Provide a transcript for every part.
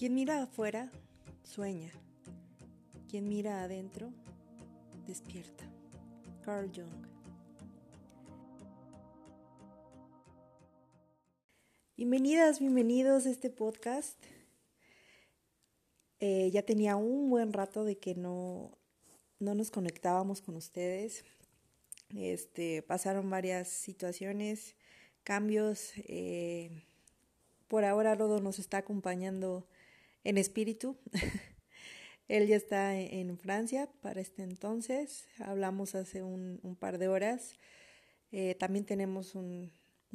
Quien mira afuera, sueña. Quien mira adentro, despierta. Carl Jung. Bienvenidas, bienvenidos a este podcast. Eh, ya tenía un buen rato de que no, no nos conectábamos con ustedes. Este, pasaron varias situaciones, cambios. Eh, por ahora Rodo nos está acompañando en espíritu. Él ya está en Francia para este entonces. Hablamos hace un, par de horas. Eh, también tenemos un,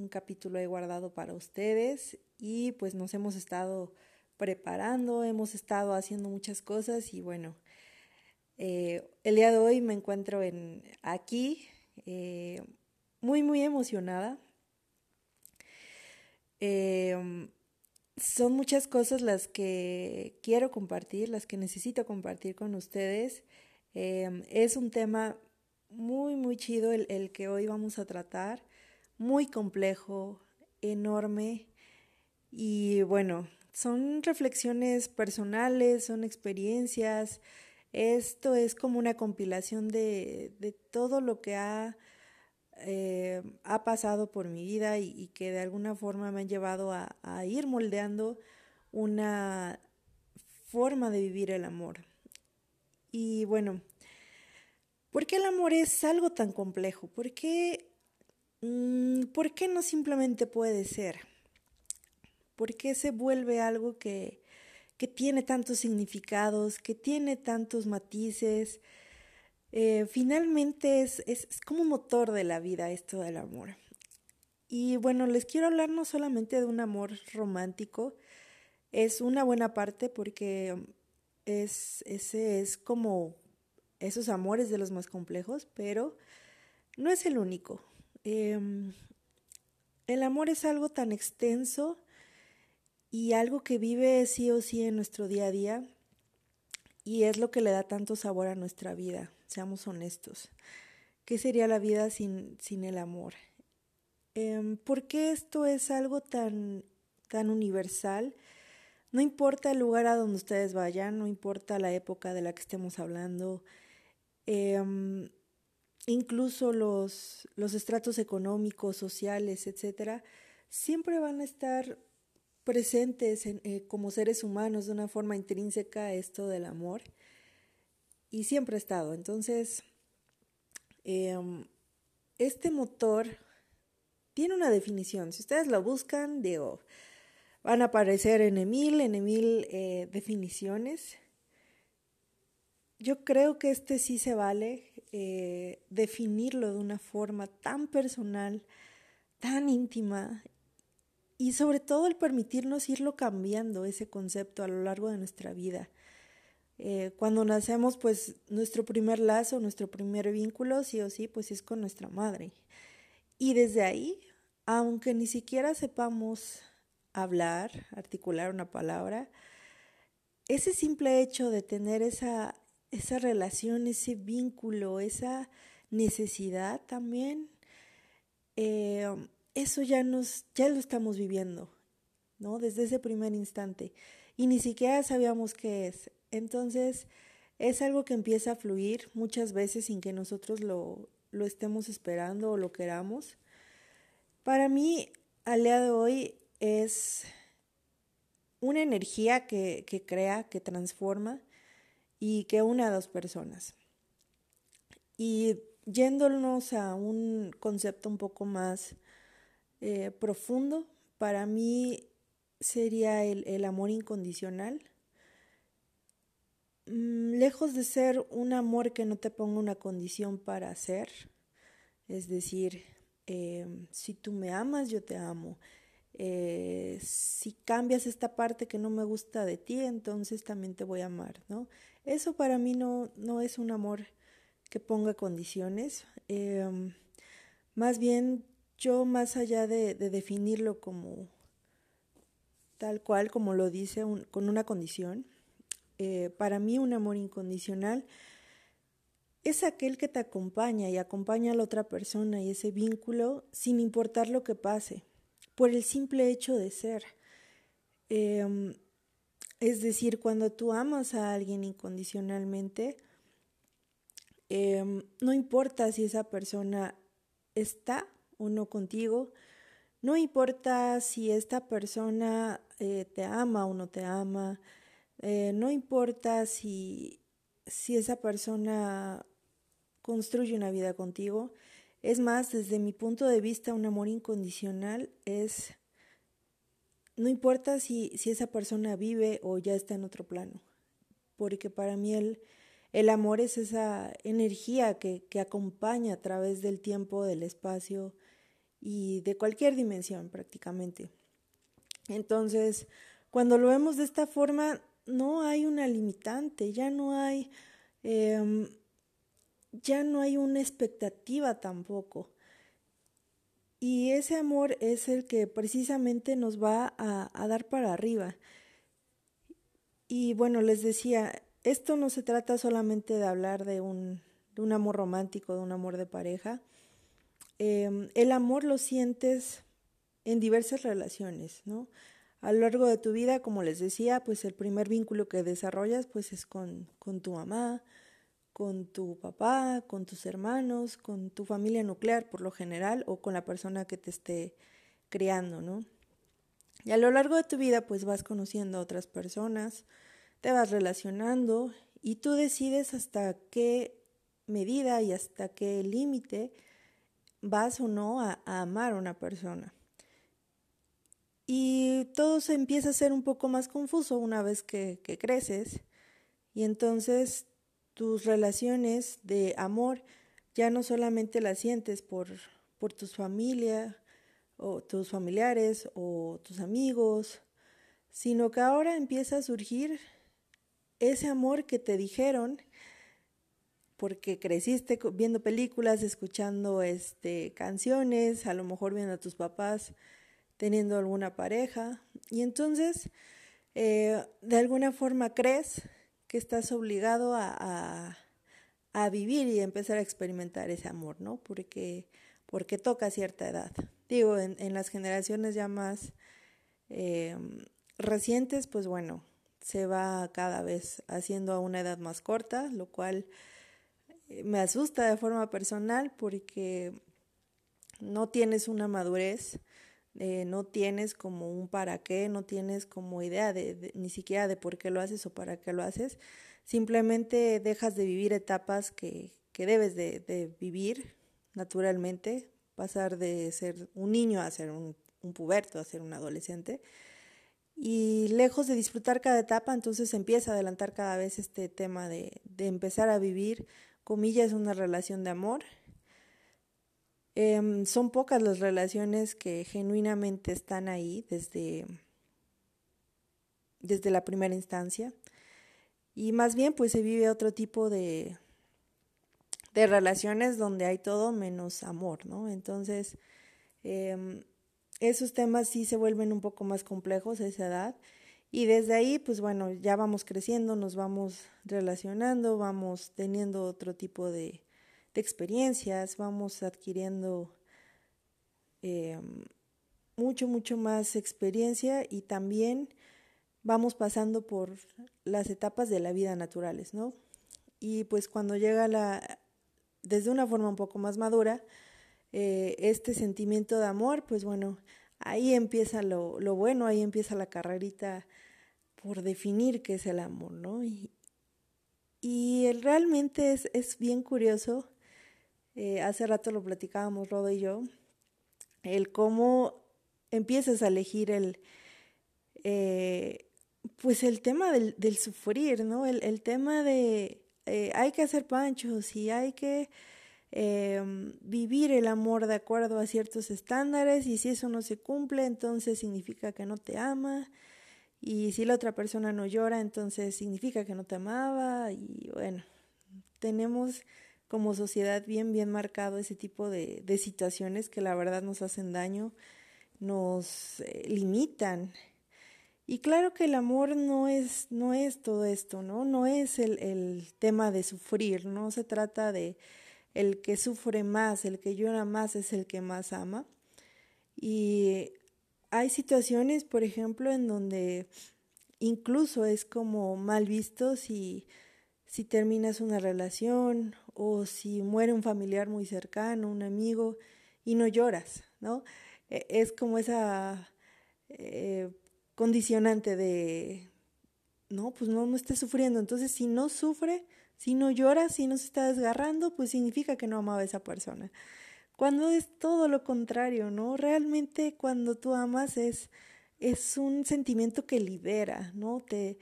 capítulo ahí guardado para ustedes y pues nos hemos estado preparando, hemos estado haciendo muchas cosas y bueno, eh, el día de hoy me encuentro en, aquí eh, muy, muy emocionada. Son muchas cosas las que quiero compartir, las que necesito compartir con ustedes. Em, es un tema muy, muy chido el, el, que hoy vamos a tratar, muy complejo, enorme y bueno, son reflexiones personales, son experiencias. Esto es como una compilación de, de todo lo que ha eh, ha pasado por mi vida y, que de alguna forma me han llevado a, ir moldeando una forma de vivir el amor. Y bueno, ¿por qué el amor es algo tan complejo? ¿Por qué, mm, ¿por qué no simplemente puede ser? ¿Por qué se vuelve algo que, que tiene tantos significados, que tiene tantos matices? Eh, finalmente es, es, como motor de la vida esto del amor. Y bueno, les quiero hablar no solamente de un amor romántico, es una buena parte porque es, ese es como esos amores de los más complejos, pero no es el único. Em, el amor es algo tan extenso y algo que vive sí o sí en nuestro día a día y es lo que le da tanto sabor a nuestra vida seamos honestos. ¿Qué sería la vida sin, sin el amor? Eh, ¿Por qué esto es algo tan, tan universal? No importa el lugar a donde ustedes vayan, no importa la época de la que estemos hablando, em, incluso los, los estratos económicos, sociales, etcétera, siempre van a estar presentes eh, como seres humanos de una forma intrínseca esto del amor y siempre ha estado. Entonces, em, este motor tiene una definición. Si ustedes lo buscan, digo, van a aparecer en mil, en mil eh, definiciones. Yo creo que este sí se vale eh, definirlo de una forma tan personal, tan íntima y sobre todo el permitirnos irlo cambiando ese concepto a lo largo de nuestra vida. Eh, cuando nacemos, pues nuestro primer lazo, nuestro primer vínculo, sí o sí, pues es con nuestra madre. Y desde ahí, aunque ni siquiera sepamos hablar, articular una palabra, ese simple hecho de tener esa, esa relación, ese vínculo, esa necesidad también, eh, eso ya nos, ya lo estamos viviendo, ¿no? Desde ese primer instante. Y ni siquiera sabíamos qué es. Entonces, es algo que empieza a fluir muchas veces sin que nosotros lo, lo estemos esperando o lo queramos. Para mí, al día de hoy, es una energía que, que crea, que transforma y que une a dos personas. Y yéndonos a un concepto un poco más eh, profundo, para mí sería el, el amor incondicional lejos de ser un amor que no te ponga una condición para hacer, es decir, em, si tú me amas, yo te amo. Eh, si cambias esta parte que no me gusta de ti, entonces también te voy a amar, ¿no? Eso para mí no, no es un amor que ponga condiciones. Em, más bien, yo más allá de, definirlo como tal cual, como lo dice, con una condición, eh, para mí un amor incondicional es aquel que te acompaña y acompaña a la otra persona y ese vínculo sin importar lo que pase, por el simple hecho de ser. Em, Es decir, cuando tú amas a alguien incondicionalmente, em, no importa si esa persona está o no contigo, no importa si esta persona eh, te ama o no te ama, eh, no importa si, si esa persona construye una vida contigo. Es más, desde mi punto de vista, un amor incondicional es, no importa si, si esa persona vive o ya está en otro plano, porque para mí el, el amor es esa energía que, que acompaña a través del tiempo, del espacio y de cualquier dimensión prácticamente. Entonces, cuando lo vemos de esta forma, no hay una limitante, ya no hay, em, ya no hay una expectativa tampoco. Y ese amor es el que precisamente nos va a, dar para arriba. Y bueno, les decía, esto no se trata solamente de hablar de un, de un amor romántico, de un amor de pareja. Eh, el amor lo sientes en diversas relaciones, ¿no? A lo largo de tu vida, como les decía, pues el primer vínculo que desarrollas pues es con, con tu mamá, con tu papá, con tus hermanos, con tu familia nuclear por lo general o con la persona que te esté criando, ¿no? Y a lo largo de tu vida pues vas conociendo a otras personas, te vas relacionando y tú decides hasta qué medida y hasta qué límite vas o no a, a, amar a una persona. Y todo se empieza a ser un poco más confuso una vez que, creces. Y entonces tus relaciones de amor ya no solamente las sientes por, por tus familia o tus familiares o tus amigos, sino que ahora empieza a surgir ese amor que te dijeron porque creciste viendo películas, escuchando este canciones, a lo mejor viendo a tus papás teniendo alguna pareja y entonces eh, de alguna forma crees que estás obligado a, a, vivir y empezar a experimentar ese amor, ¿no? Porque, porque toca cierta edad. Digo, en, en las generaciones ya más eh, recientes, pues bueno, se va cada vez haciendo a una edad más corta, lo cual eh, me asusta de forma personal porque no tienes una madurez, eh, no tienes como un para qué, no tienes como idea de, de, ni siquiera de por qué lo haces o para qué lo haces, simplemente dejas de vivir etapas que, que debes de, de vivir naturalmente, pasar de ser un niño a ser un, un puberto, a ser un adolescente y lejos de disfrutar cada etapa, entonces empieza a adelantar cada vez este tema de, de empezar a vivir, comillas, una relación de amor. Eh, son pocas las relaciones que genuinamente están ahí desde, desde la primera instancia. Y más bien pues se vive otro tipo de, de relaciones donde hay todo menos amor, ¿no? Entonces, eh, esos temas sí se vuelven un poco más complejos a esa edad. Y desde ahí, pues bueno, ya vamos creciendo, nos vamos relacionando, vamos teniendo otro tipo de, de experiencias, vamos adquiriendo eh, mucho, mucho más experiencia y también vamos pasando por las etapas de la vida naturales, ¿no? Y pues cuando llega la, desde una forma un poco más madura, eh, este sentimiento de amor, pues bueno, ahí empieza lo, lo, bueno, ahí empieza la carrerita por definir qué es el amor, ¿no? Y, realmente es, es, bien curioso, eh, hace rato lo platicábamos Rodo y yo, el cómo empiezas a elegir el, eh, pues el tema del, del, sufrir, ¿no? El, el tema de eh, hay que hacer panchos y hay que eh, vivir el amor de acuerdo a ciertos estándares y si eso no se cumple, entonces significa que no te ama y si la otra persona no llora, entonces significa que no te amaba y bueno, tenemos como sociedad bien, bien marcado ese tipo de, de situaciones que la verdad nos hacen daño, nos eh, limitan. Y claro que el amor no es, no es todo esto, ¿no? No es el, el tema de sufrir, no se trata de, el que sufre más, el que llora más es el que más ama. Y hay situaciones, por ejemplo, en donde incluso es como mal visto si, si terminas una relación o si muere un familiar muy cercano, un amigo, y no lloras, ¿no? E, es como esa eh, condicionante de, no, pues no, no esté sufriendo. Entonces, si no sufre, si no llora, si no se está desgarrando, pues significa que no amaba a esa persona. Cuando es todo lo contrario, ¿no? Realmente cuando tú amas es, es un sentimiento que libera, ¿no? Te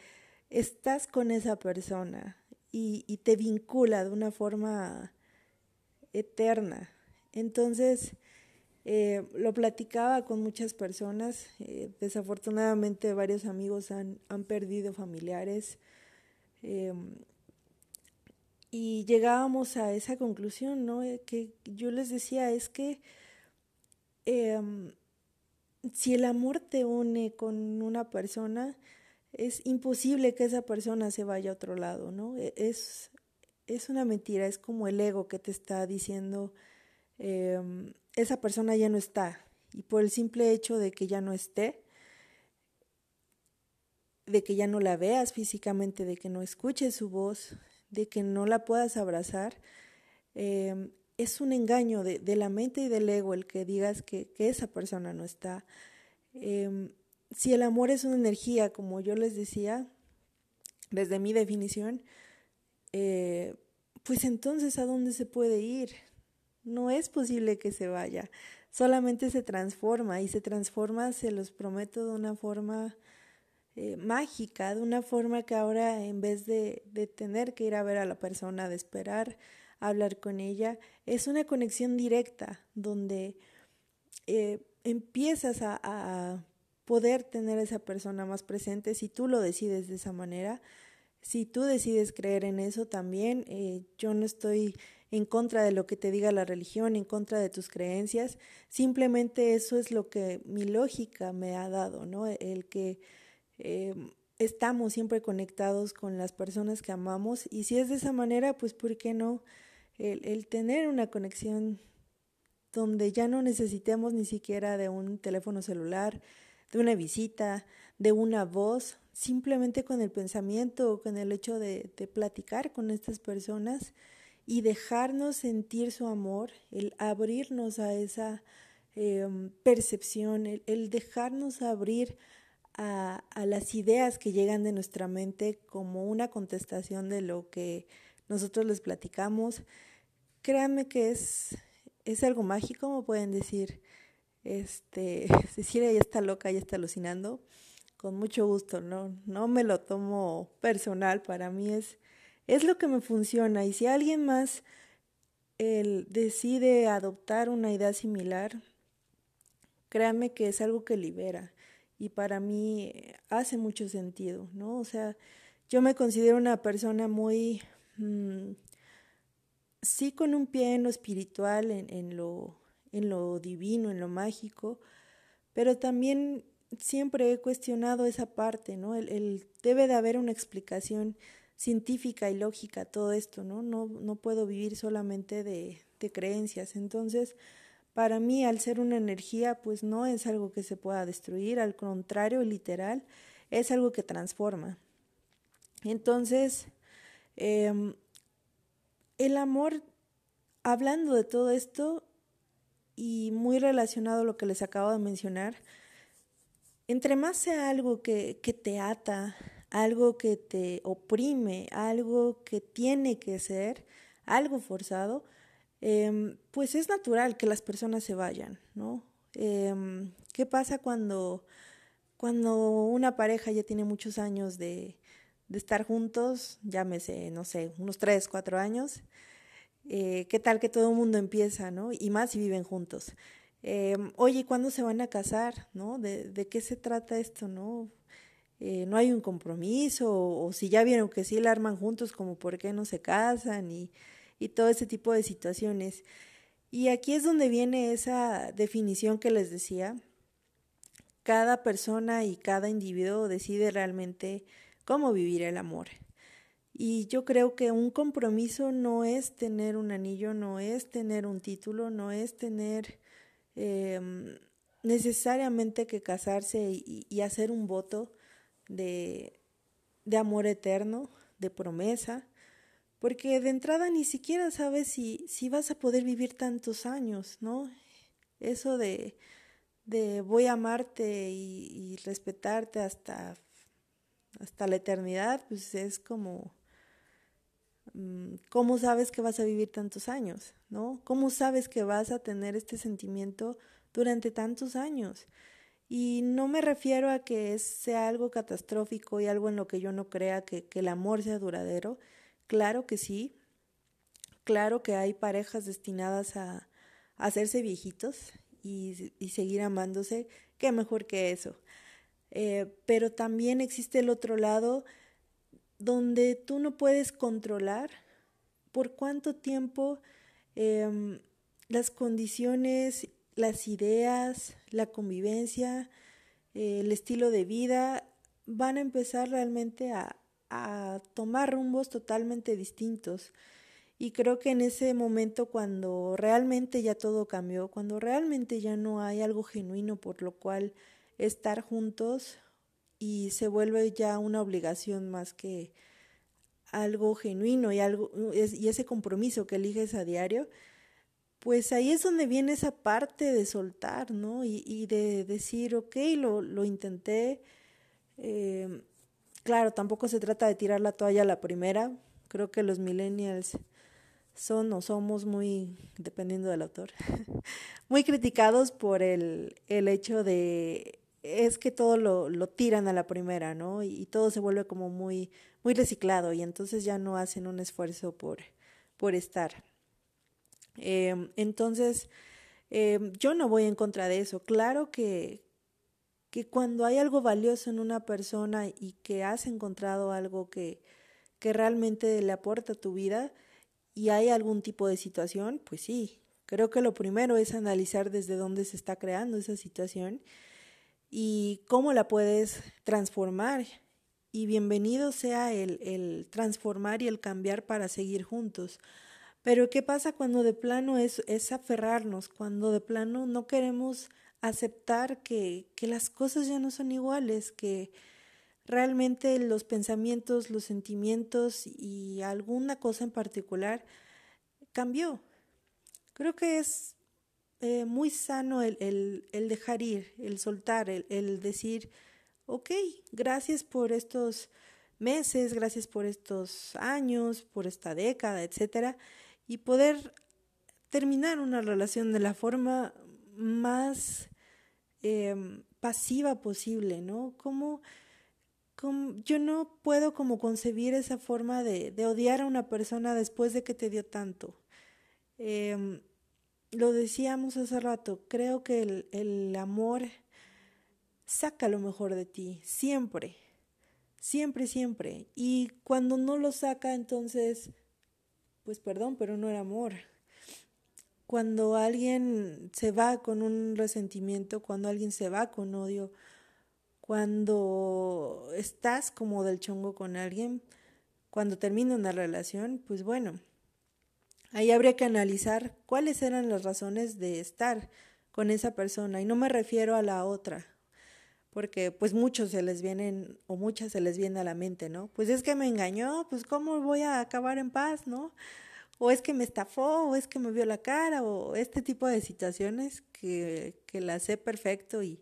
estás con esa persona y, te vincula de una forma eterna. Entonces, eh, lo platicaba con muchas personas, eh, desafortunadamente varios amigos han, han perdido familiares em, y llegábamos a esa conclusión, ¿no? Eh, que yo les decía es que em, si el amor te une con una persona, es imposible que esa persona se vaya a otro lado, ¿no? E, es, es una mentira, es como el ego que te está diciendo Em, esa persona ya no está. Y por el simple hecho de que ya no esté, de que ya no la veas físicamente, de que no escuches su voz, de que no la puedas abrazar, em, es un engaño de, de, la mente y del ego el que digas que, que esa persona no está. Em, si el amor es una energía, como yo les decía, desde mi definición, eh, pues entonces ¿a dónde se puede ir? No es posible que se vaya, solamente se transforma y se transforma, se los prometo, de una forma eh, mágica, de una forma que ahora en vez de, tener que ir a ver a la persona, de esperar hablar con ella, es una conexión directa donde eh, empiezas a, a, poder tener a esa persona más presente si tú lo decides de esa manera. Si tú decides creer en eso también, eh, yo no estoy en contra de lo que te diga la religión, en contra de tus creencias, simplemente eso es lo que mi lógica me ha dado, ¿no? El que eh, estamos siempre conectados con las personas que amamos y si es de esa manera, pues ¿por qué no? El tener una conexión donde ya no necesitemos ni siquiera de un teléfono celular, de una visita, de una voz, simplemente con el pensamiento o con el hecho de, platicar con estas personas, y dejarnos sentir su amor, el abrirnos a esa eh, percepción, el, dejarnos abrir a, a, las ideas que llegan de nuestra mente como una contestación de lo que nosotros les platicamos. Créanme que es, es algo mágico, como pueden decir. Este, Cecilia ya está loca, ya está alucinando. Con mucho gusto, no, no me lo tomo personal, para mí es es lo que me funciona y si alguien más él decide adoptar una idea similar, créame que es algo que libera y para mí hace mucho sentido, ¿no? O sea, yo me considero una persona muy, mmm, sí con un pie en lo espiritual, en, en, lo, en lo divino, en lo mágico, pero también siempre he cuestionado esa parte, ¿no? El, debe de haber una explicación científica y lógica todo esto, ¿no? No, no puedo vivir solamente de, de creencias. Entonces, para mí, al ser una energía, pues no es algo que se pueda destruir, al contrario, literal, es algo que transforma. Entonces, eh, el amor, hablando de todo esto y muy relacionado a lo que les acabo de mencionar, entre más sea algo que, que te ata, algo que te oprime, algo que tiene que ser, algo forzado, eh, pues es natural que las personas se vayan, ¿no? Eh, ¿Qué pasa cuando, cuando una pareja ya tiene muchos años de, de estar juntos, llámese, no sé, unos tres, cuatro años? Eh, ¿Qué tal que todo el mundo empieza, ¿no? Y más si viven juntos. Eh, oye, ¿cuándo se van a casar? ¿No? ¿De, qué se trata esto, no? eh, no hay un compromiso, o, si ya vieron que sí la arman juntos, como por qué no se casan y todo ese tipo de situaciones. Y aquí es donde viene esa definición que les decía. Cada persona y cada individuo decide realmente cómo vivir el amor. Y yo creo que un compromiso no es tener un anillo, no es tener un título, no es tener eh, necesariamente que casarse y, hacer un voto de, de amor eterno, de promesa, porque de entrada ni siquiera sabes si, si vas a poder vivir tantos años, ¿no? Eso de, de voy a amarte y, y respetarte hasta, hasta la eternidad, pues es como, ¿cómo sabes que vas a vivir tantos años? ¿No? ¿Cómo sabes que vas a tener este sentimiento durante tantos años? Y no me refiero a que sea algo catastrófico y algo en lo que yo no crea que, el amor sea duradero, Claro que sí, claro que hay parejas destinadas a, hacerse viejitos y, y, seguir amándose, qué mejor que eso. Eh, pero también existe el otro lado donde tú no puedes controlar por cuánto tiempo eh, las condiciones, las ideas, la convivencia, eh, el estilo de vida van a empezar realmente a tomar rumbos totalmente distintos. Y creo que en ese momento cuando realmente ya todo cambió, cuando realmente ya no hay algo genuino por lo cual estar juntos y se vuelve ya una obligación más que algo genuino y algo y ese compromiso que eliges a diario, pues ahí es donde viene esa parte de soltar, ¿no? Y, de decir, ok, lo, lo intenté, eh, Claro, tampoco se trata de tirar la toalla a la primera. Creo que los millennials son o somos muy, dependiendo del autor, muy criticados por el, el hecho de es que todo lo, lo tiran a la primera, ¿no? Y, todo se vuelve como muy, muy reciclado y entonces ya no hacen un esfuerzo por, por estar. Eh, entonces, eh, yo no voy en contra de eso. Claro que, que cuando hay algo valioso en una persona y que has encontrado algo que, que realmente le aporta a tu vida y hay algún tipo de situación, pues sí, creo que lo primero es analizar desde dónde se está creando esa situación y cómo la puedes transformar. Y bienvenido sea el, el transformar y el cambiar para seguir juntos. Pero ¿qué pasa cuando de plano es, es aferrarnos, cuando de plano no queremos aceptar que, que las cosas ya no son iguales, que realmente los pensamientos, los sentimientos y alguna cosa en particular cambió. Creo que es eh, muy sano el, el, el, dejar ir, el soltar, el, el decir, ok, gracias por estos meses, gracias por estos años, por esta década, etcétera, y poder terminar una relación de la forma más Em, pasiva posible, ¿no? Como, yo no puedo como concebir esa forma de, de, odiar a una persona después de que te dio tanto. Eh, lo decíamos hace rato, creo que el, el amor saca lo mejor de ti, siempre, siempre, siempre. Y cuando no lo saca, entonces, pues perdón, pero no era amor cuando alguien se va con un resentimiento, cuando alguien se va con odio, cuando estás como del chongo con alguien, cuando termina una relación, pues bueno, ahí habría que analizar cuáles eran las razones de estar con esa persona y no me refiero a la otra, porque pues muchos se les vienen o muchas se les viene a la mente, ¿no? Pues es que me engañó, pues cómo voy a acabar en paz, ¿no? o es que me estafó, o es que me vio la cara, o este tipo de situaciones que, que las sé perfecto y,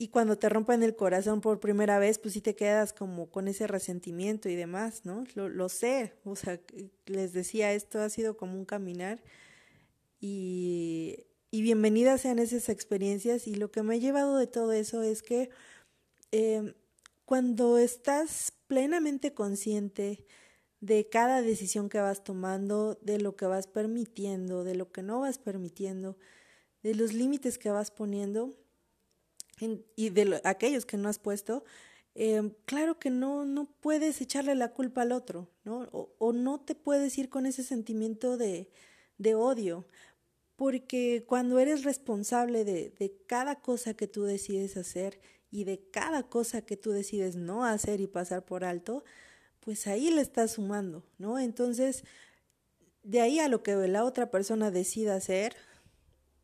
y cuando te rompen el corazón por primera vez, pues sí te quedas como con ese resentimiento y demás, ¿no? Lo, lo sé, o sea, les decía, esto ha sido como un caminar y, y bienvenidas sean esas experiencias y lo que me ha llevado de todo eso es que eh, cuando estás plenamente consciente de cada decisión que vas tomando, de lo que vas permitiendo, de lo que no vas permitiendo, de los límites que vas poniendo y de aquellos que no has puesto, eh, claro que no, no puedes echarle la culpa al otro, ¿no? O, o no te puedes ir con ese sentimiento de, de odio, porque cuando eres responsable de, de cada cosa que tú decides hacer y de cada cosa que tú decides no hacer y pasar por alto, pues ahí le estás sumando, ¿no? Entonces, de ahí a lo que la otra persona decida hacer,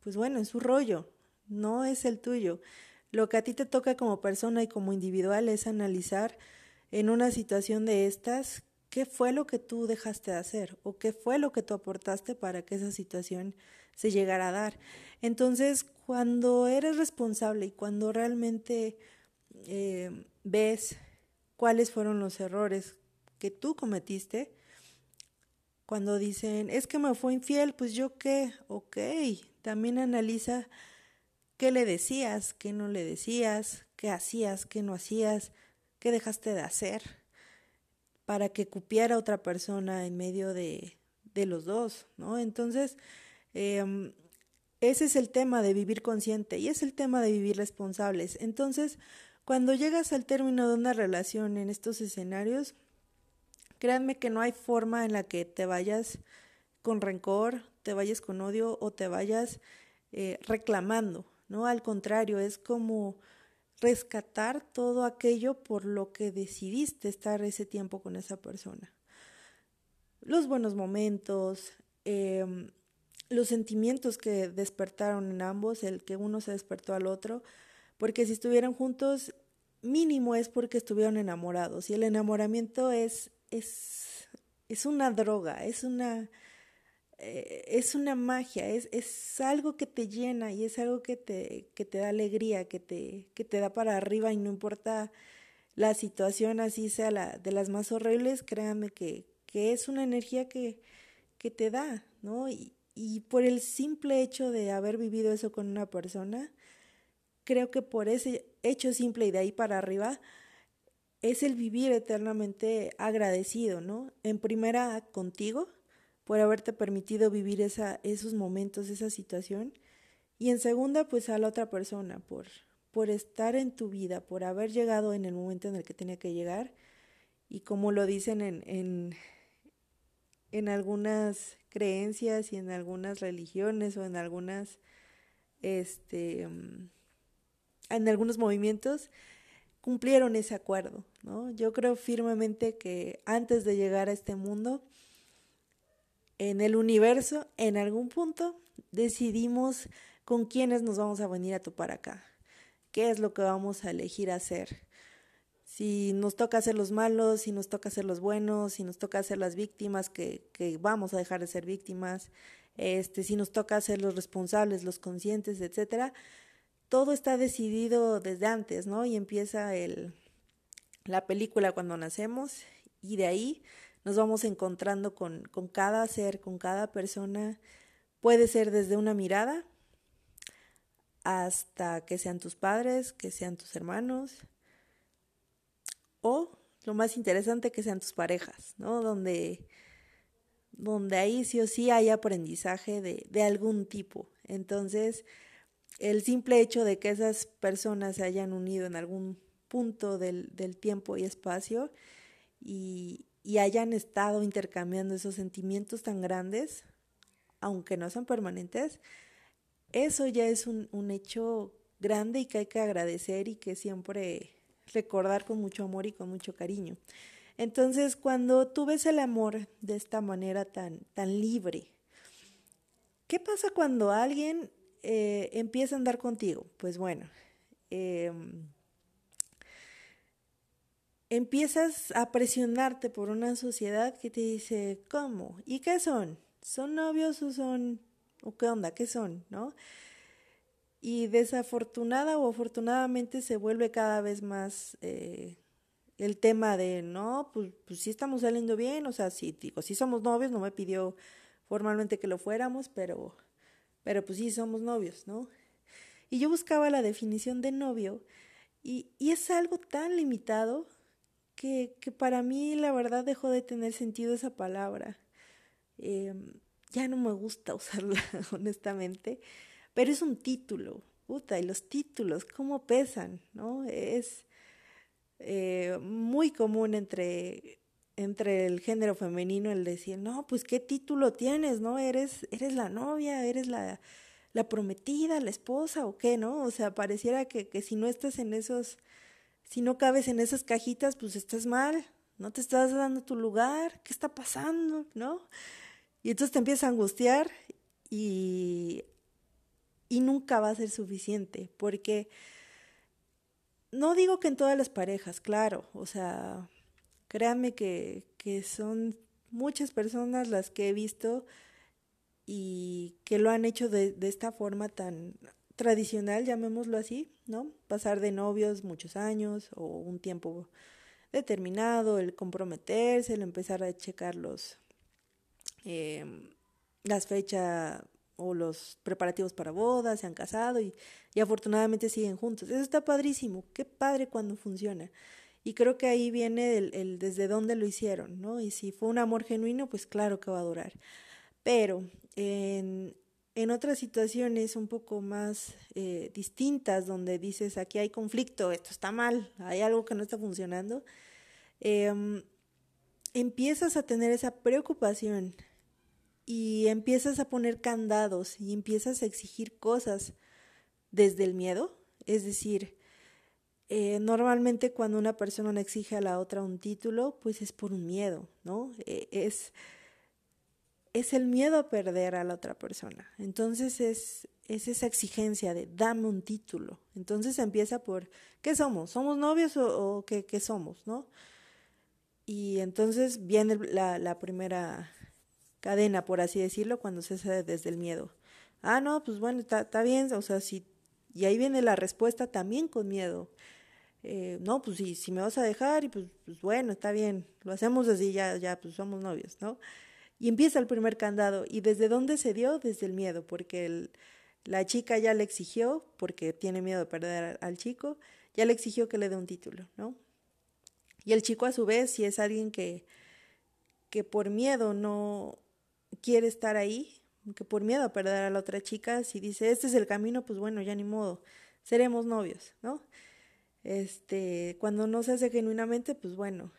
pues bueno, es su rollo, no es el tuyo. Lo que a ti te toca como persona y como individual es analizar en una situación de estas qué fue lo que tú dejaste de hacer o qué fue lo que tú aportaste para que esa situación se llegara a dar. Entonces, cuando eres responsable y cuando realmente eh, ves cuáles fueron los errores que tú cometiste, cuando dicen, es que me fue infiel, pues yo qué, ok, también analiza qué le decías, qué no le decías, qué hacías, qué no hacías, qué dejaste de hacer para que cupiera otra persona en medio de, de los dos, ¿no? Entonces, em, ese es el tema de vivir consciente y es el tema de vivir responsables. Entonces, cuando llegas al término de una relación en estos escenarios, créanme que no hay forma en la que te vayas con rencor, te vayas con odio o te vayas eh, reclamando, ¿no? Al contrario, es como rescatar todo aquello por lo que decidiste estar ese tiempo con esa persona. Los buenos momentos, em, los sentimientos que despertaron en ambos, el que uno se despertó al otro, porque si estuvieran juntos, mínimo es porque estuvieron enamorados. Y el enamoramiento es, es, es una droga, es una, eh, es una magia, es, es algo que te llena y es algo que te, que te da alegría, que te, que te da para arriba y no importa la situación así sea la de las más horribles, créanme que, que es una energía que, que te da, ¿no? Y, y por el simple hecho de haber vivido eso con una persona, creo que por ese hecho simple y de ahí para arriba, es el vivir eternamente agradecido, ¿no? En primera contigo, por haberte permitido vivir esa, esos momentos, esa situación. Y en segunda, pues a la otra persona, por, por estar en tu vida, por haber llegado en el momento en el que tenía que llegar. Y como lo dicen en, en, en algunas creencias y en algunas religiones o en algunas, este, en algunos movimientos, cumplieron ese acuerdo, ¿no? Yo creo firmemente que antes de llegar a este mundo, en el universo, en algún punto, decidimos con quiénes nos vamos a venir a topar acá. ¿Qué es lo que vamos a elegir hacer? Si nos toca ser los malos, si nos toca ser los buenos, si nos toca ser las víctimas, que, vamos a dejar de ser víctimas, este, si nos toca ser los responsables, los conscientes, etcétera. Todo está decidido desde antes, ¿no? Y empieza el, la película cuando nacemos y de ahí nos vamos encontrando con, con cada ser, con cada persona. Puede ser desde una mirada hasta que sean tus padres, que sean tus hermanos, o lo más interesante que sean tus parejas, ¿no? Donde, donde ahí sí o sí hay aprendizaje de, de algún tipo. Entonces, el simple hecho de que esas personas se hayan unido en algún punto del, del tiempo y espacio y, y hayan estado intercambiando esos sentimientos tan grandes, aunque no son permanentes, eso ya es un, un, hecho grande y que hay que agradecer y que siempre recordar con mucho amor y con mucho cariño. Entonces, cuando tú ves el amor de esta manera tan, tan libre, ¿qué pasa cuando alguien eh, empieza a andar contigo? Pues bueno, eh, empiezas a presionarte por una sociedad que te dice, ¿cómo? ¿Y qué son? ¿Son novios o son, o qué onda? ¿Qué son? ¿No? Y desafortunada o afortunadamente se vuelve cada vez más eh, el tema de, no, pues, pues sí estamos saliendo bien, o sea, sí, digo, sí somos novios, no me pidió formalmente que lo fuéramos, pero, pero pues sí somos novios, ¿no? Y yo buscaba la definición de novio y, y es algo tan limitado que, que para mí la verdad dejó de tener sentido esa palabra. Eh, ya no me gusta usarla, honestamente, pero es un título, puta, y los títulos, ¿cómo pesan? ¿No? Es eh, muy común entre, entre el género femenino el decir, no, pues qué título tienes, ¿no? Eres, eres la novia, eres la, la prometida, la esposa, o qué, ¿no? O sea, pareciera que, que si no estás en esos si no cabes en esas cajitas, pues estás mal, no te estás dando tu lugar, ¿qué está pasando? ¿No? Y entonces te empiezas a angustiar y, y nunca va a ser suficiente, porque no digo que en todas las parejas, claro, o sea, créanme que, que son muchas personas las que he visto y que lo han hecho de, de esta forma tan tradicional, llamémoslo así, ¿no? Pasar de novios muchos años o un tiempo determinado, el comprometerse, el empezar a checar los, eh, las fechas o los preparativos para bodas, se han casado y, afortunadamente siguen juntos. Eso está padrísimo, qué padre cuando funciona. Y creo que ahí viene el, el, desde dónde lo hicieron, ¿no? Y si fue un amor genuino, pues claro que va a durar. Pero en, en otras situaciones un poco más eh, distintas, donde dices, aquí hay conflicto, esto está mal, hay algo que no está funcionando, eh, empiezas a tener esa preocupación y empiezas a poner candados y empiezas a exigir cosas desde el miedo. Es decir, eh, normalmente cuando una persona exige a la otra un título, pues es por un miedo, ¿no? Eh, es es el miedo a perder a la otra persona. Entonces es, es esa exigencia de dame un título. Entonces empieza por, ¿qué somos? ¿Somos novios o, qué, qué, somos? ¿no? Y entonces viene la, la primera cadena, por así decirlo, cuando se hace desde el miedo. Ah, no, pues bueno, está bien, o sea, si, y ahí viene la respuesta también con miedo. Eh, no, pues si, si me vas a dejar, y pues, pues bueno, está bien, lo hacemos así, ya, ya, pues somos novios, ¿no? Y empieza el primer candado. ¿Y desde dónde se dio? Desde el miedo, porque el, la chica ya le exigió, porque tiene miedo de perder al chico, ya le exigió que le dé un título, ¿no? Y el chico a su vez, si es alguien que, que por miedo no quiere estar ahí, que por miedo a perder a la otra chica, si dice, este es el camino, pues bueno, ya ni modo, seremos novios, ¿no? Este, cuando no se hace genuinamente, pues bueno,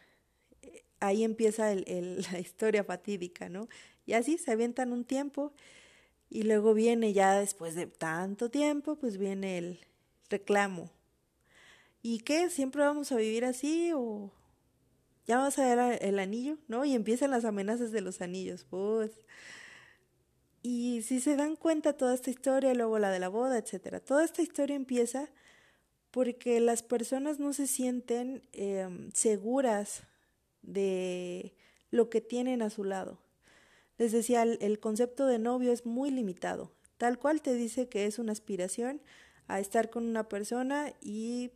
ahí empieza la historia fatídica, ¿no? Y así se avientan un tiempo y luego viene ya después de tanto tiempo, pues viene el reclamo. ¿Y qué? ¿Siempre vamos a vivir así o ya vas a ver el anillo? ¿No? Y empiezan las amenazas de los anillos, pues. Y si se dan cuenta toda esta historia, luego la de la boda, etcétera, toda esta historia empieza porque las personas no se sienten eh, seguras de lo que tienen a su lado. Les decía, el, concepto de novio es muy limitado. Tal cual te dice que es una aspiración a estar con una persona y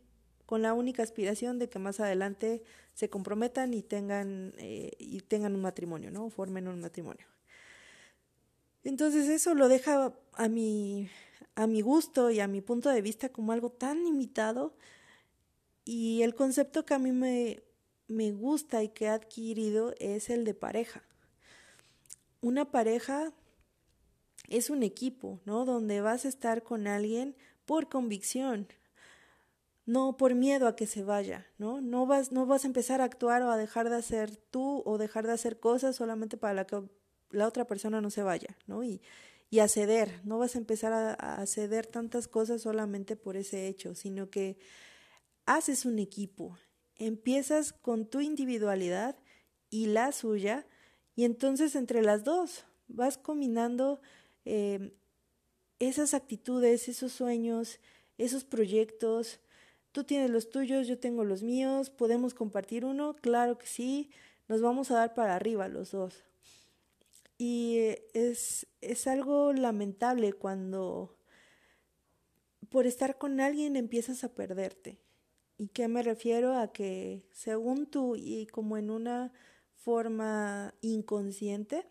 con la única aspiración de que más adelante se comprometan y tengan, eh, y tengan un matrimonio, ¿no? formen un matrimonio. Entonces eso lo deja a mi, a mi gusto y a mi punto de vista como algo tan limitado y el concepto que a mí me, me gusta y que he adquirido es el de pareja. Una pareja es un equipo, ¿no? Donde vas a estar con alguien por convicción, no por miedo a que se vaya, ¿no? No vas, no vas a empezar a actuar o a dejar de hacer tú o dejar de hacer cosas solamente para que la otra persona no se vaya, ¿no? Y, y a ceder, no vas a empezar a, a ceder tantas cosas solamente por ese hecho, sino que haces un equipo empiezas con tu individualidad y la suya, y entonces entre las dos vas combinando eh, esas actitudes, esos sueños, esos proyectos. Tú tienes los tuyos, yo tengo los míos, podemos compartir uno, claro que sí, nos vamos a dar para arriba los dos. Y es, es algo lamentable cuando por estar con alguien empiezas a perderte. ¿Y qué me refiero? A que según tú y como en una forma inconsciente,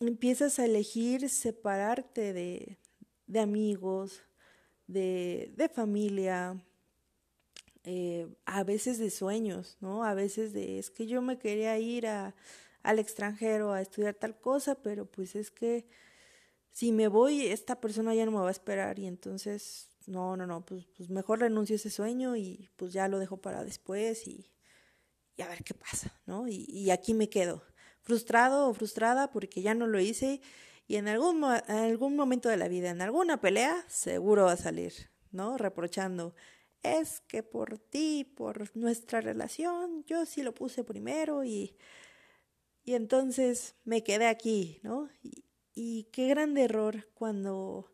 empiezas a elegir separarte de, de amigos, de, de familia, eh, a veces de sueños, ¿no? A veces de, es que yo me quería ir a, al extranjero a estudiar tal cosa, pero pues es que si me voy, esta persona ya no me va a esperar y entonces no, no, no, pues, pues mejor renuncio ese sueño y pues ya lo dejo para después y, a ver qué pasa, ¿no? Y, y, aquí me quedo, frustrado o frustrada porque ya no lo hice y en algún, en algún momento de la vida, en alguna pelea, seguro va a salir, ¿no? Reprochando, es que por ti, por nuestra relación, yo sí lo puse primero y, y entonces me quedé aquí, ¿no? Y qué grande error cuando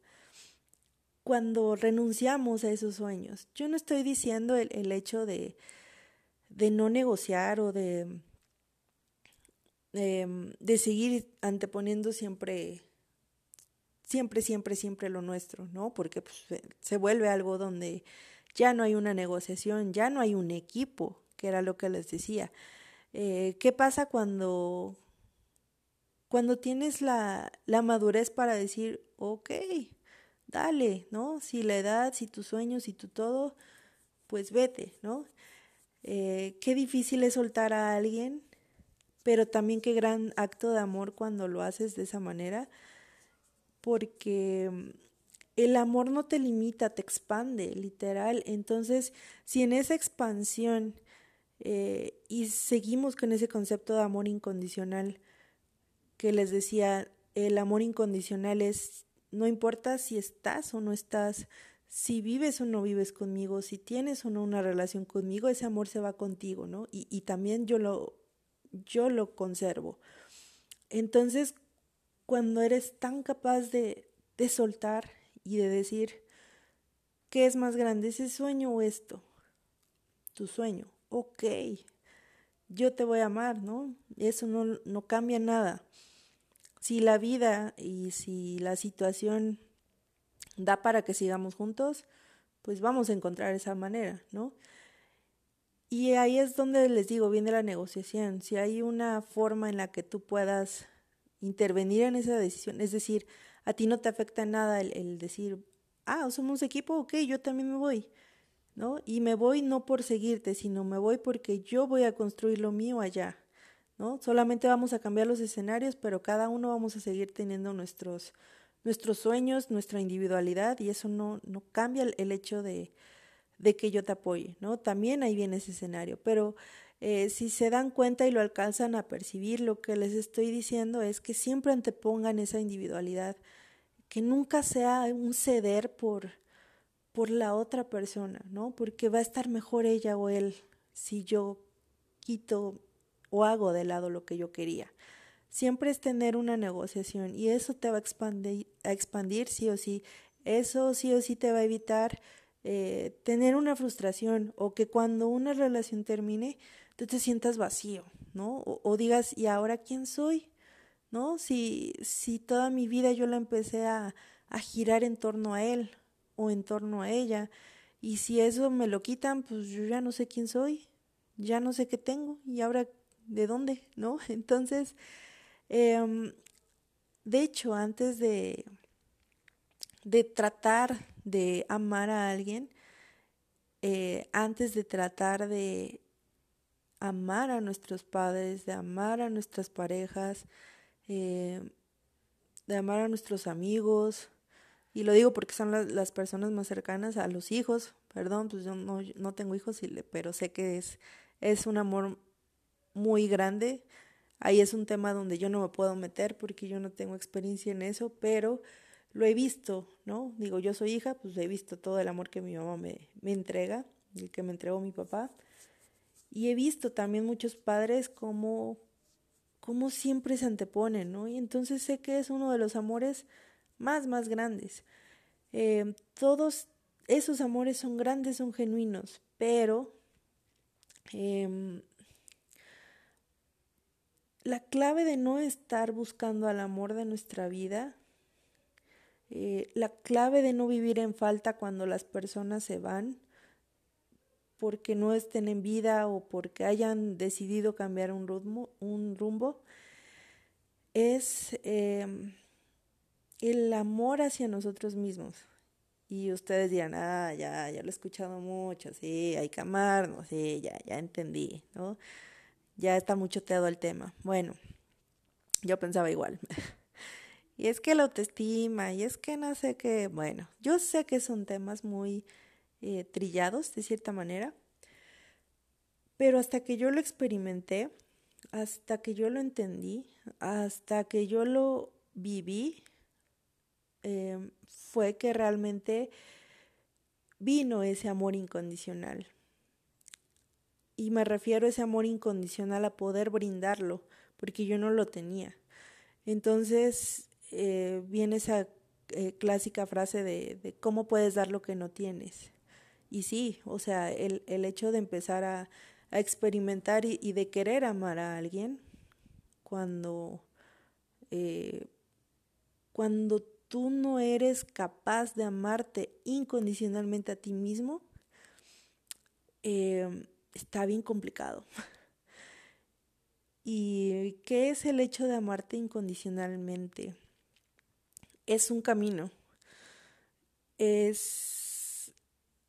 cuando renunciamos a esos sueños. Yo no estoy diciendo el, el hecho de, de no negociar o de, de, de seguir anteponiendo siempre siempre, siempre, siempre lo nuestro, ¿no? Porque pues, se vuelve algo donde ya no hay una negociación, ya no hay un equipo, que era lo que les decía. Eh, ¿Qué pasa cuando, cuando tienes la, la madurez para decir, ok, dale, ¿no? Si la edad, si tus sueños, si tu todo, pues vete, ¿no? Eh, qué difícil es soltar a alguien, pero también qué gran acto de amor cuando lo haces de esa manera porque mm, el amor no te limita, te expande, literal. Entonces, si en esa expansión eh, y seguimos con ese concepto de amor incondicional que les decía, el amor incondicional es, no importa si estás o no estás, si vives o no vives conmigo, si tienes o no una relación conmigo, ese amor se va contigo, ¿no? Y, y también yo lo, yo lo conservo. Entonces, cuando eres tan capaz de, de soltar y de decir, ¿qué es más grande, ese sueño o esto? Tu sueño, ok, yo te voy a amar, ¿no? Eso no, no cambia nada. Si la vida y si la situación da para que sigamos juntos, pues vamos a encontrar esa manera, ¿no? Y ahí es donde les digo, viene la negociación. Si hay una forma en la que tú puedas intervenir en esa decisión. Es decir, a ti no te afecta nada el, decir, ah, somos equipo, ok, yo también me voy, ¿no? Y me voy no por seguirte, sino me voy porque yo voy a construir lo mío allá, ¿no? Solamente vamos a cambiar los escenarios, pero cada uno vamos a seguir teniendo nuestros, nuestros sueños, nuestra individualidad, y eso no, no cambia el, hecho de, de que yo te apoye, ¿no? También ahí viene ese escenario, pero eh, si se dan cuenta y lo alcanzan a percibir, lo que les estoy diciendo es que siempre antepongan esa individualidad, que nunca sea un ceder por, por la otra persona, ¿no? Porque va a estar mejor ella o él si yo quito o hago de lado lo que yo quería. Siempre es tener una negociación y eso te va a expandir, a expandir sí o sí. Eso sí o sí te va a evitar eh, tener una frustración o que cuando una relación termine tú te sientas vacío, ¿no? O, digas, ¿y ahora quién soy? ¿No? Si, si toda mi vida yo la empecé a, a girar en torno a él o en torno a ella, y si eso me lo quitan, pues yo ya no sé quién soy, ya no sé qué tengo, y ahora de dónde, ¿no? Entonces, eh, de hecho, antes de, de tratar de amar a alguien, eh, antes de tratar de amar a nuestros padres, de amar a nuestras parejas, eh, de amar a nuestros amigos. Y lo digo porque son las, las personas más cercanas a los hijos. Perdón, pues yo no, no tengo hijos, pero sé que es, es un amor muy grande. Ahí es un tema donde yo no me puedo meter porque yo no tengo experiencia en eso, pero lo he visto, ¿no? Digo, yo soy hija, pues he visto todo el amor que mi mamá me, me entrega, el que me entregó mi papá. Y he visto también muchos padres como, como siempre se anteponen, ¿no? Y entonces sé que es uno de los amores más, más grandes. Eh, todos esos amores son grandes, son genuinos, pero eh, la clave de no estar buscando al amor de nuestra vida, eh, la clave de no vivir en falta cuando las personas se van, porque no estén en vida o porque hayan decidido cambiar un rumbo, un rumbo es em, el amor hacia nosotros mismos. Y ustedes dirán, ah, ya, ya lo he escuchado mucho, sí, hay que amarnos, sí, ya, ya entendí, ¿no? Ya está mucho teado el tema. Bueno, yo pensaba igual. y es que la autoestima, y es que no sé qué, bueno, yo sé que son temas muy eh, trillados de cierta manera, pero hasta que yo lo experimenté, hasta que yo lo entendí, hasta que yo lo viví, eh, fue que realmente vino ese amor incondicional. Y me refiero a ese amor incondicional a poder brindarlo, porque yo no lo tenía. Entonces eh, viene esa eh, clásica frase de, cómo puedes dar lo que no tienes. Y sí, o sea, el, el hecho de empezar a, experimentar y, de querer amar a alguien cuando, eh, cuando tú no eres capaz de amarte incondicionalmente a ti mismo, está bien complicado. ¿Y qué es el hecho de amarte incondicionalmente? Es un camino. Es,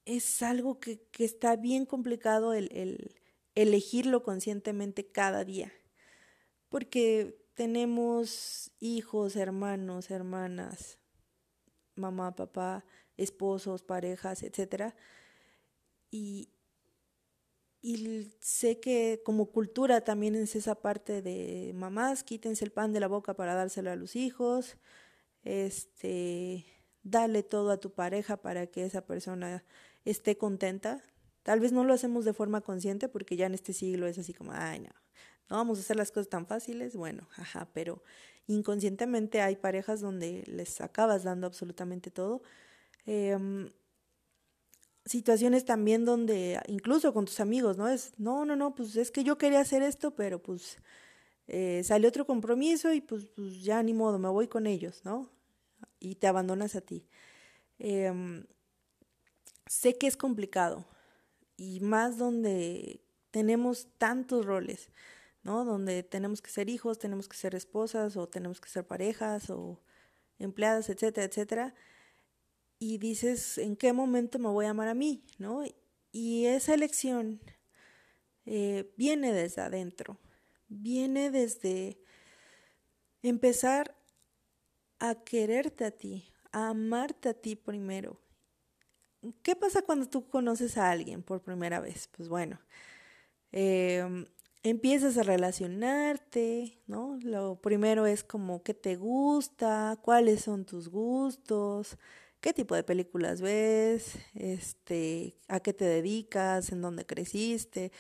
es algo que, que está bien complicado el, el elegirlo conscientemente cada día. Porque tenemos hijos, hermanos, hermanas, mamá, papá, esposos, parejas, etcétera. Y, y sé que como cultura también es esa parte de mamás, quítense el pan de la boca para dárselo a los hijos, este, dale todo a tu pareja para que esa persona esté contenta. Tal vez no lo hacemos de forma consciente porque ya en este siglo es así como, ay, no, no vamos a hacer las cosas tan fáciles, bueno, ajá, pero inconscientemente hay parejas donde les acabas dando absolutamente todo. Em, situaciones también donde, incluso con tus amigos, ¿no? Es, no, no, no, pues es que yo quería hacer esto, pero pues eh, sale otro compromiso y pues, pues, ya ni modo, me voy con ellos, ¿no? Y te abandonas a ti. Em, sé que es complicado y más donde tenemos tantos roles. ¿no? Donde tenemos que ser hijos, tenemos que ser esposas o tenemos que ser parejas o empleadas, etcétera, etcétera. Y dices, ¿en qué momento me voy a amar a mí? ¿no? Y esa elección eh, viene desde adentro, viene desde empezar a quererte a ti, a amarte a ti primero. ¿Qué pasa cuando tú conoces a alguien por primera vez? Pues bueno, eh, empiezas a relacionarte, ¿no? Lo primero es como qué te gusta, cuáles son tus gustos, qué tipo de películas ves, este, a qué te dedicas, en dónde creciste,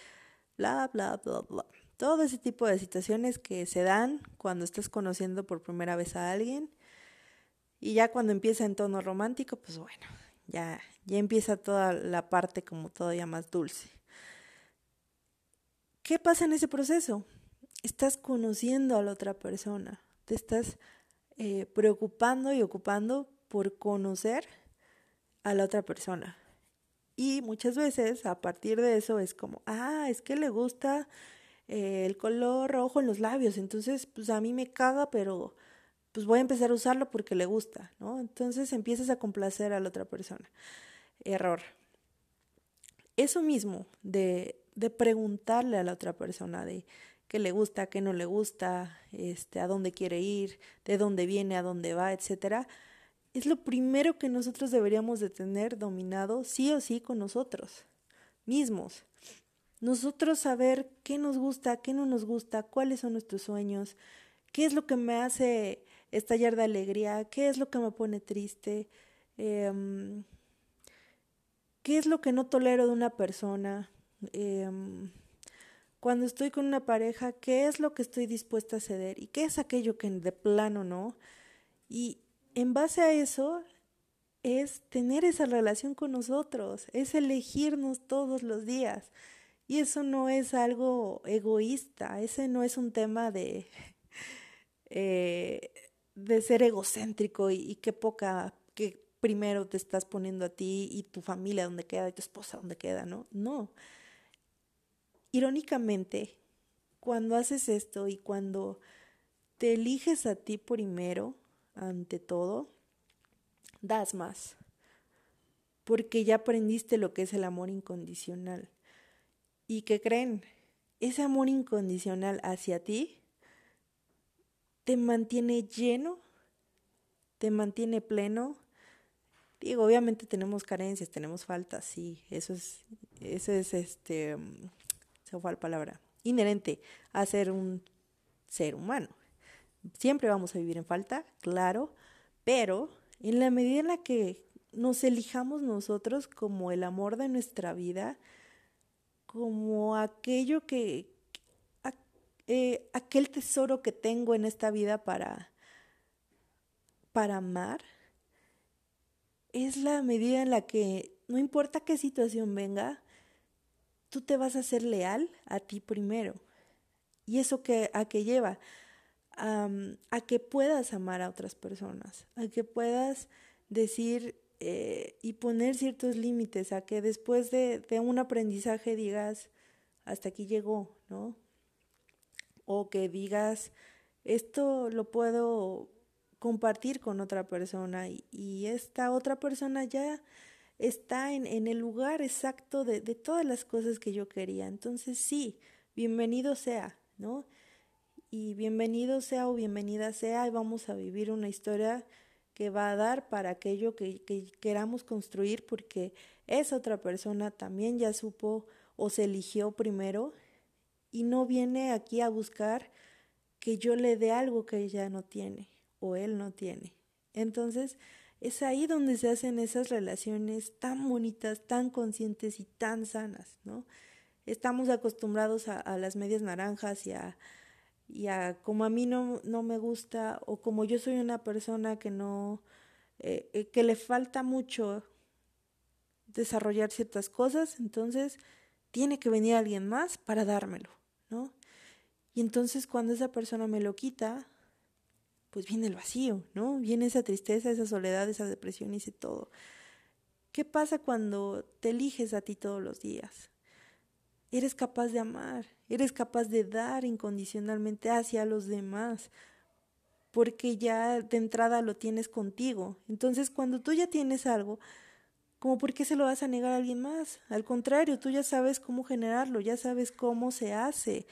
bla, bla, bla, bla. Todo ese tipo de situaciones que se dan cuando estás conociendo por primera vez a alguien. Y ya cuando empieza en tono romántico, pues bueno, ya, ya empieza toda la parte como todavía más dulce. ¿Qué pasa en ese proceso? Estás conociendo a la otra persona, te estás eh, preocupando y ocupando por conocer a la otra persona. Y muchas veces a partir de eso es como, ah, es que le gusta eh, el color rojo en los labios, entonces pues a mí me caga, pero pues voy a empezar a usarlo porque le gusta, ¿no? Entonces empiezas a complacer a la otra persona. Error. Eso mismo de de preguntarle a la otra persona de qué le gusta, qué no le gusta, este, a dónde quiere ir, de dónde viene, a dónde va, etcétera, es lo primero que nosotros deberíamos de tener dominado sí o sí con nosotros mismos. Nosotros saber qué nos gusta, qué no nos gusta, cuáles son nuestros sueños, qué es lo que me hace estallar de alegría, qué es lo que me pone triste, eh, qué es lo que no tolero de una persona, Em, cuando estoy con una pareja, qué es lo que estoy dispuesta a ceder y qué es aquello que de plano no. Y en base a eso es tener esa relación con nosotros, es elegirnos todos los días. Y eso no es algo egoísta, ese no es un tema de, eh, de ser egocéntrico y, y qué poca, que primero te estás poniendo a ti y tu familia donde queda y tu esposa donde queda, ¿no? No Irónicamente, cuando haces esto y cuando te eliges a ti primero, ante todo, das más, porque ya aprendiste lo que es el amor incondicional. ¿Y qué creen? Ese amor incondicional hacia ti te mantiene lleno, te mantiene pleno. Digo, obviamente tenemos carencias, tenemos faltas, sí, eso es, eso es este, se fue la palabra, inherente a ser un ser humano. Siempre vamos a vivir en falta, claro, pero en la medida en la que nos elijamos nosotros como el amor de nuestra vida, como aquello que, eh, aquel tesoro que tengo en esta vida para, para amar, es la medida en la que no importa qué situación venga, tú te vas a ser leal a ti primero. ¿Y eso que, a qué lleva? A que puedas amar a otras personas, a que puedas decir eh, y poner ciertos límites, a que después de, un aprendizaje digas, hasta aquí llegó, ¿no? O que digas, esto lo puedo compartir con otra persona y, esta otra persona ya está en, el lugar exacto de, todas las cosas que yo quería. Entonces sí, bienvenido sea, ¿no? Y bienvenido sea o bienvenida sea y vamos a vivir una historia que va a dar para aquello que, que queramos construir porque esa otra persona también ya supo o se eligió primero y no viene aquí a buscar que yo le dé algo que ella no tiene o él no tiene. Entonces, es ahí donde se hacen esas relaciones tan bonitas, tan conscientes y tan sanas, ¿no? Estamos acostumbrados a, las medias naranjas y a, y como a mí no, no me gusta o como yo soy una persona que no, eh, eh, que le falta mucho desarrollar ciertas cosas, entonces tiene que venir alguien más para dármelo, ¿no? Y entonces cuando esa persona me lo quita, pues viene el vacío, ¿no? Viene esa tristeza, esa soledad, esa depresión y ese todo. ¿Qué pasa cuando te eliges a ti todos los días? Eres capaz de amar, eres capaz de dar incondicionalmente hacia los demás, porque ya de entrada lo tienes contigo. Entonces, cuando tú ya tienes algo, como por qué se lo vas a negar a alguien más? Al contrario, tú ya sabes cómo generarlo, ya sabes cómo se hace.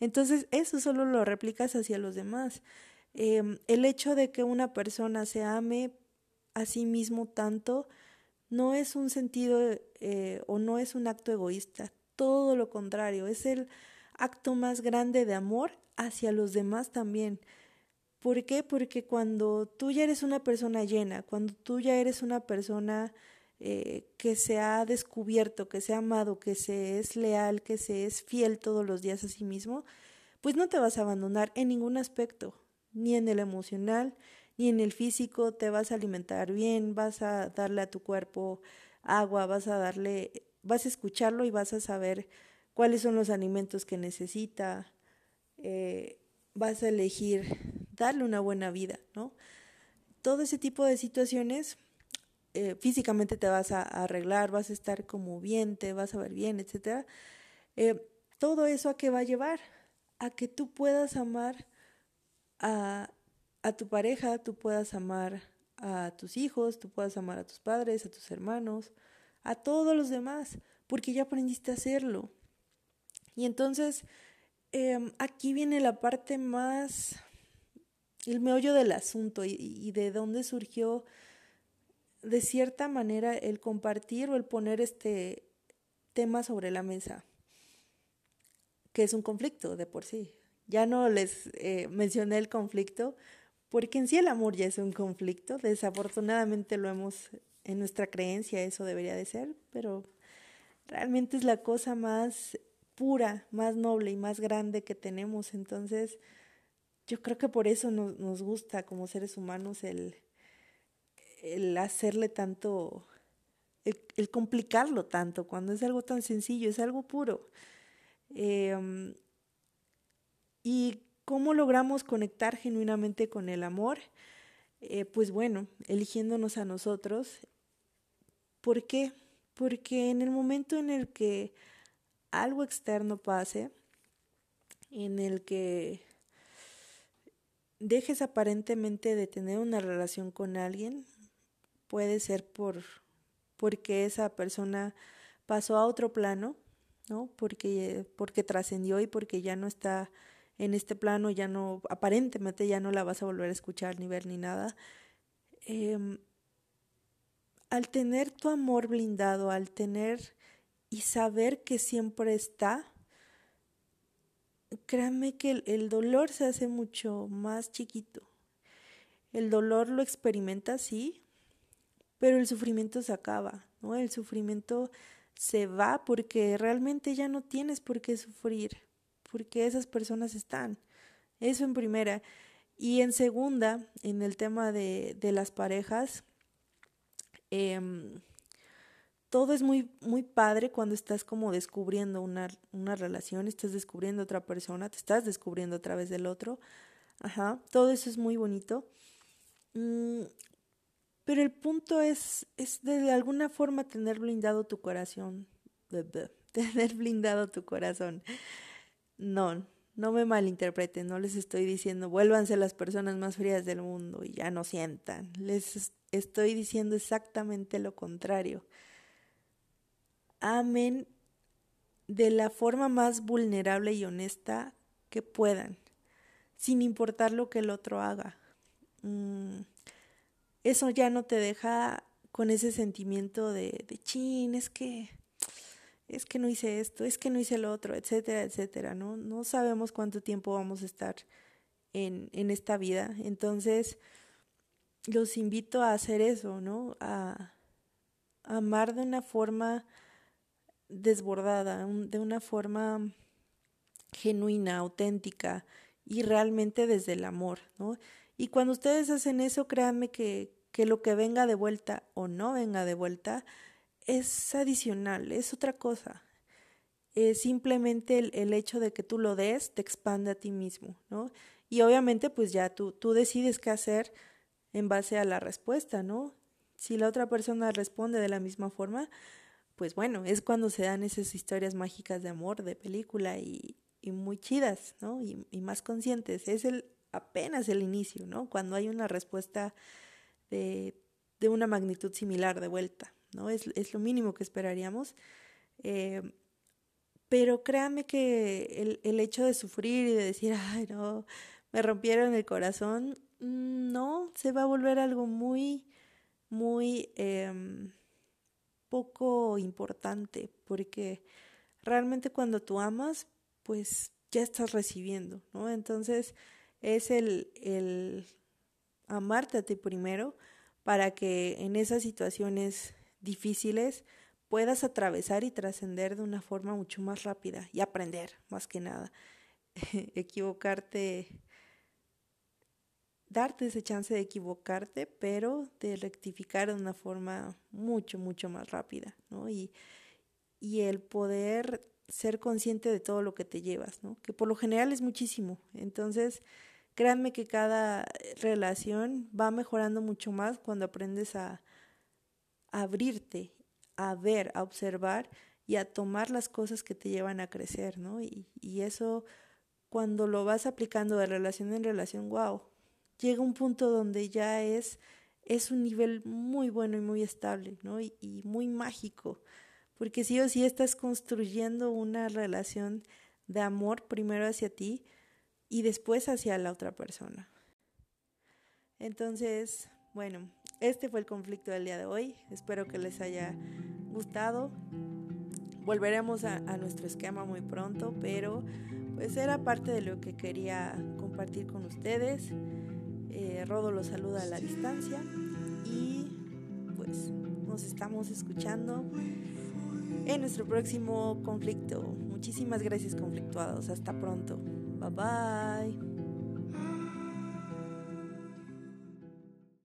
Entonces, eso solo lo replicas hacia los demás. Em, el hecho de que una persona se ame a sí mismo tanto no es un sentido eh, o no es un acto egoísta, todo lo contrario, es el acto más grande de amor hacia los demás también. ¿Por qué? Porque cuando tú ya eres una persona llena, cuando tú ya eres una persona eh, que se ha descubierto, que se ha amado, que se es leal, que se es fiel todos los días a sí mismo, pues no te vas a abandonar en ningún aspecto, ni en el emocional, ni en el físico, te vas a alimentar bien, vas a darle a tu cuerpo agua, vas a darle, vas a escucharlo y vas a saber cuáles son los alimentos que necesita, eh, vas a elegir darle una buena vida, ¿no? Todo ese tipo de situaciones eh, físicamente te vas a, arreglar, vas a estar como bien, te vas a ver bien, etc. Eh, todo eso a qué va a llevar? A que tú puedas amar a, a tu pareja, tú puedas amar a tus hijos, tú puedas amar a tus padres, a tus hermanos, a todos los demás, porque ya aprendiste a hacerlo. Y entonces, em, aquí viene la parte más, el meollo del asunto y, de dónde surgió de cierta manera el compartir o el poner este tema sobre la mesa, que es un conflicto de por sí. Ya no les eh, mencioné el conflicto, porque en sí el amor ya es un conflicto. Desafortunadamente lo hemos en nuestra creencia, eso debería de ser, pero realmente es la cosa más pura, más noble y más grande que tenemos. Entonces, yo creo que por eso nos, nos gusta como seres humanos el, el hacerle tanto, el, complicarlo tanto, cuando es algo tan sencillo, es algo puro. Em, ¿Y cómo logramos conectar genuinamente con el amor? Eh, pues bueno, eligiéndonos a nosotros. ¿Por qué? Porque en el momento en el que algo externo pase, en el que dejes aparentemente de tener una relación con alguien, puede ser por porque esa persona pasó a otro plano, ¿no? Porque, porque trascendió y porque ya no está en este plano, ya no, aparentemente ya no la vas a volver a escuchar, ni ver, ni nada. Em, al tener tu amor blindado, al tener y saber que siempre está, créanme que el dolor se hace mucho más chiquito. El dolor lo experimenta, sí, pero el sufrimiento se acaba, ¿no? El sufrimiento se va porque realmente ya no tienes por qué sufrir, porque esas personas están. Eso en primera. Y en segunda, en el tema de, de las parejas, Em, todo es muy, muy padre cuando estás como descubriendo una, una relación, estás descubriendo otra persona, te estás descubriendo a través del otro. Ajá, todo eso es muy bonito. Mm, pero el punto es, es de alguna forma tener blindado tu corazón. Tener blindado tu corazón. No, no me malinterpreten, no les estoy diciendo vuélvanse las personas más frías del mundo y ya no sientan. Les estoy diciendo exactamente lo contrario amen de la forma más vulnerable y honesta que puedan, sin importar lo que el otro haga. Mm, eso ya no te deja con ese sentimiento de, de chin, es que es que no hice esto, es que no hice lo otro, etcétera, etcétera, ¿no? No sabemos cuánto tiempo vamos a estar en, en esta vida. Entonces, los invito a hacer eso, ¿no? A, amar de una forma desbordada, de una forma genuina, auténtica y realmente desde el amor, ¿no? Y cuando ustedes hacen eso, créanme que, que lo que venga de vuelta o no venga de vuelta es adicional, es otra cosa. Es simplemente el, el, hecho de que tú lo des te expande a ti mismo, ¿no? Y obviamente pues ya tú, tú decides qué hacer en base a la respuesta, ¿no? Si la otra persona responde de la misma forma, pues bueno, es cuando se dan esas historias mágicas de amor, de película y, y muy chidas, ¿no? Y, más conscientes. Es el apenas el inicio, ¿no? Cuando hay una respuesta de, de una magnitud similar de vuelta, ¿no? Es, lo mínimo que esperaríamos. Eh, pero créame que el, el hecho de sufrir y de decir, ay, no, me rompieron el corazón, no, se va a volver algo muy, muy... Eh, poco importante, porque realmente cuando tú amas, pues ya estás recibiendo, ¿no? Entonces es el, el amarte a ti primero para que en esas situaciones difíciles puedas atravesar y trascender de una forma mucho más rápida y aprender, más que nada. Equivocarte darte ese chance de equivocarte, pero de rectificar de una forma mucho, mucho más rápida, ¿no? Y, y el poder ser consciente de todo lo que te llevas, ¿no? Que por lo general es muchísimo. Entonces, créanme que cada relación va mejorando mucho más cuando aprendes a, a abrirte, a ver, a observar y a tomar las cosas que te llevan a crecer, ¿no? Y, y eso, cuando lo vas aplicando de relación en relación, wow, llega un punto donde ya es, es un nivel muy bueno y muy estable, ¿no? Y, muy mágico, porque sí o sí estás construyendo una relación de amor primero hacia ti y después hacia la otra persona. Entonces, bueno, este fue el conflicto del día de hoy. Espero que les haya gustado. Volveremos a, a, nuestro esquema muy pronto, pero pues era parte de lo que quería compartir con ustedes. Eh, Rodo los saluda a la distancia y pues nos estamos escuchando en nuestro próximo conflicto. Muchísimas gracias conflictuados. Hasta pronto. Bye bye.